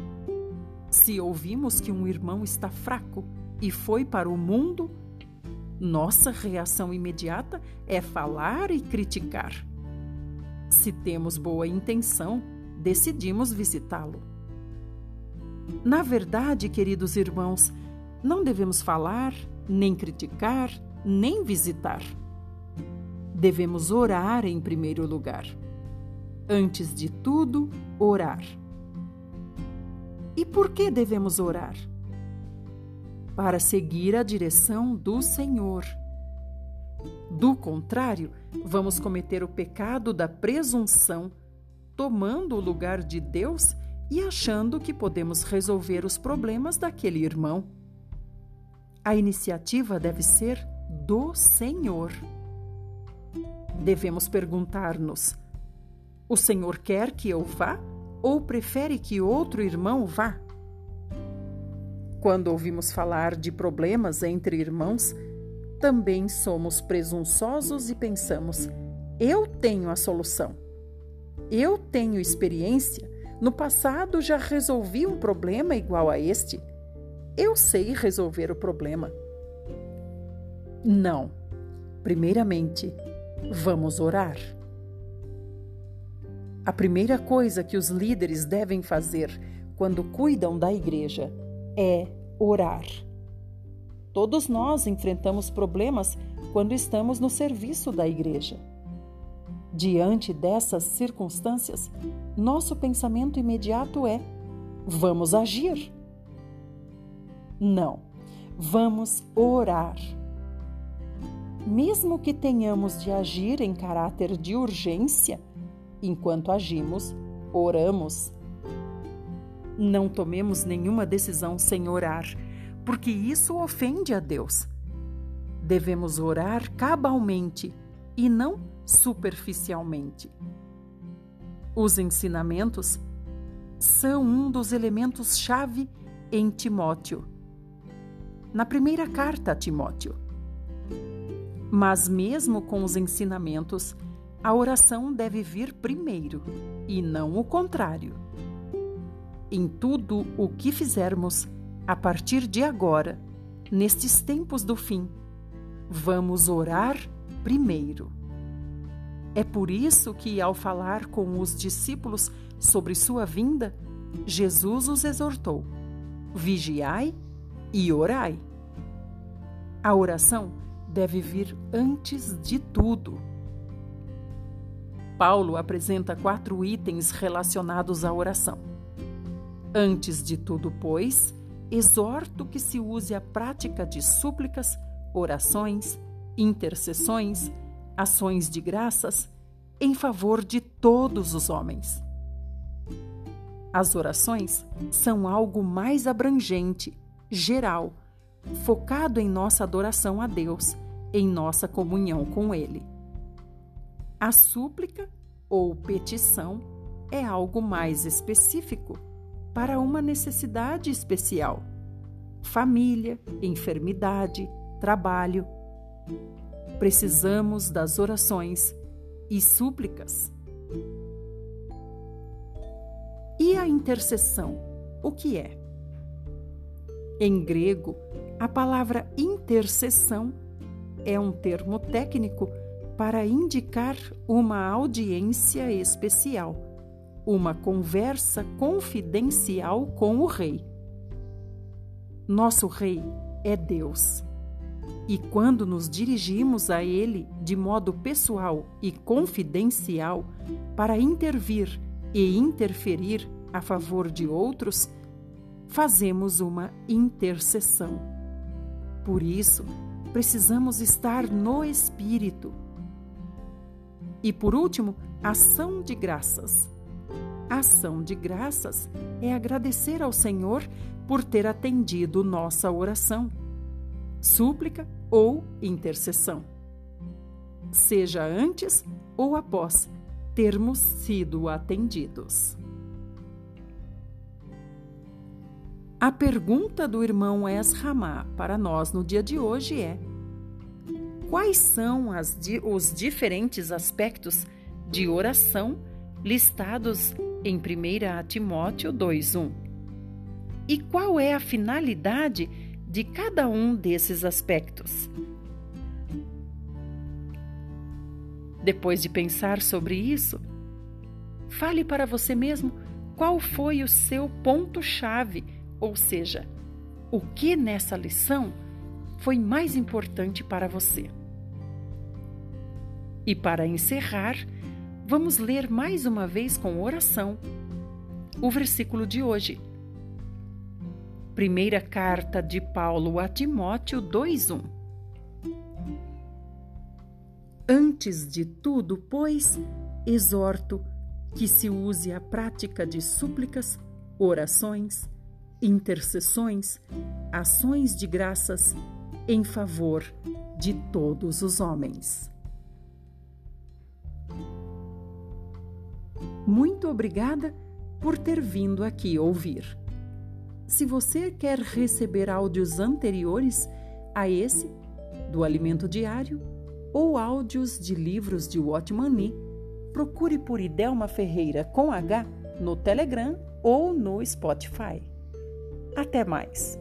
se ouvimos que um irmão está fraco e foi para o mundo, nossa reação imediata é falar e criticar. Se temos boa intenção, decidimos visitá-lo. Na verdade, queridos irmãos, não devemos falar, nem criticar, nem visitar. Devemos orar em primeiro lugar. Antes de tudo, orar. E por que devemos orar? Para seguir a direção do Senhor. Do contrário, vamos cometer o pecado da presunção, tomando o lugar de Deus e achando que podemos resolver os problemas daquele irmão. A iniciativa deve ser do Senhor. Devemos perguntar-nos: o Senhor quer que eu vá ou prefere que outro irmão vá? Quando ouvimos falar de problemas entre irmãos, também somos presunçosos e pensamos: eu tenho a solução. Eu tenho experiência no passado já resolvi um problema igual a este. Eu sei resolver o problema. Não. Primeiramente, vamos orar. A primeira coisa que os líderes devem fazer quando cuidam da igreja é orar. Todos nós enfrentamos problemas quando estamos no serviço da igreja. Diante dessas circunstâncias, nosso pensamento imediato é: vamos agir. Não, vamos orar. Mesmo que tenhamos de agir em caráter de urgência, enquanto agimos, oramos. Não tomemos nenhuma decisão sem orar, porque isso ofende a Deus. Devemos orar cabalmente e não superficialmente. Os ensinamentos são um dos elementos-chave em Timóteo. Na primeira carta a Timóteo. Mas, mesmo com os ensinamentos, a oração deve vir primeiro e não o contrário. Em tudo o que fizermos, a partir de agora, nestes tempos do fim, vamos orar primeiro. É por isso que, ao falar com os discípulos sobre sua vinda, Jesus os exortou: vigiai e orai. A oração deve vir antes de tudo. Paulo apresenta quatro itens relacionados à oração. Antes de tudo, pois, exorto que se use a prática de súplicas, orações, intercessões, ações de graças em favor de todos os homens. As orações são algo mais abrangente, geral, focado em nossa adoração a Deus, em nossa comunhão com Ele. A súplica ou petição é algo mais específico, para uma necessidade especial. Família, enfermidade, trabalho, precisamos das orações e súplicas. E a intercessão, o que é? Em grego, a palavra intercessão é um termo técnico para indicar uma audiência especial, uma conversa confidencial com o rei. Nosso rei é Deus. E quando nos dirigimos a Ele de modo pessoal e confidencial para intervir e interferir a favor de outros, fazemos uma intercessão. Por isso, precisamos estar no Espírito. E por último, ação de graças. Ação de graças é agradecer ao Senhor por ter atendido nossa oração súplica ou intercessão. Seja antes ou após, termos sido atendidos. A pergunta do irmão Esramá para nós no dia de hoje é: quais são as, os diferentes aspectos de oração listados em 1 Timóteo 2:1? E qual é a finalidade de cada um desses aspectos? Depois de pensar sobre isso, fale para você mesmo qual foi o seu ponto-chave ou seja, o que nessa lição foi mais importante para você. E para encerrar, vamos ler mais uma vez com oração o versículo de hoje. Primeira carta de Paulo a Timóteo 2:1. Antes de tudo, pois, exorto que se use a prática de súplicas, orações, intercessões, ações de graças em favor de todos os homens. Muito obrigada por ter vindo aqui ouvir. Se você quer receber áudios anteriores a esse, do Alimento Diário, ou áudios de livros de Watchman procure por Idelma Ferreira com H no Telegram ou no Spotify. Até mais!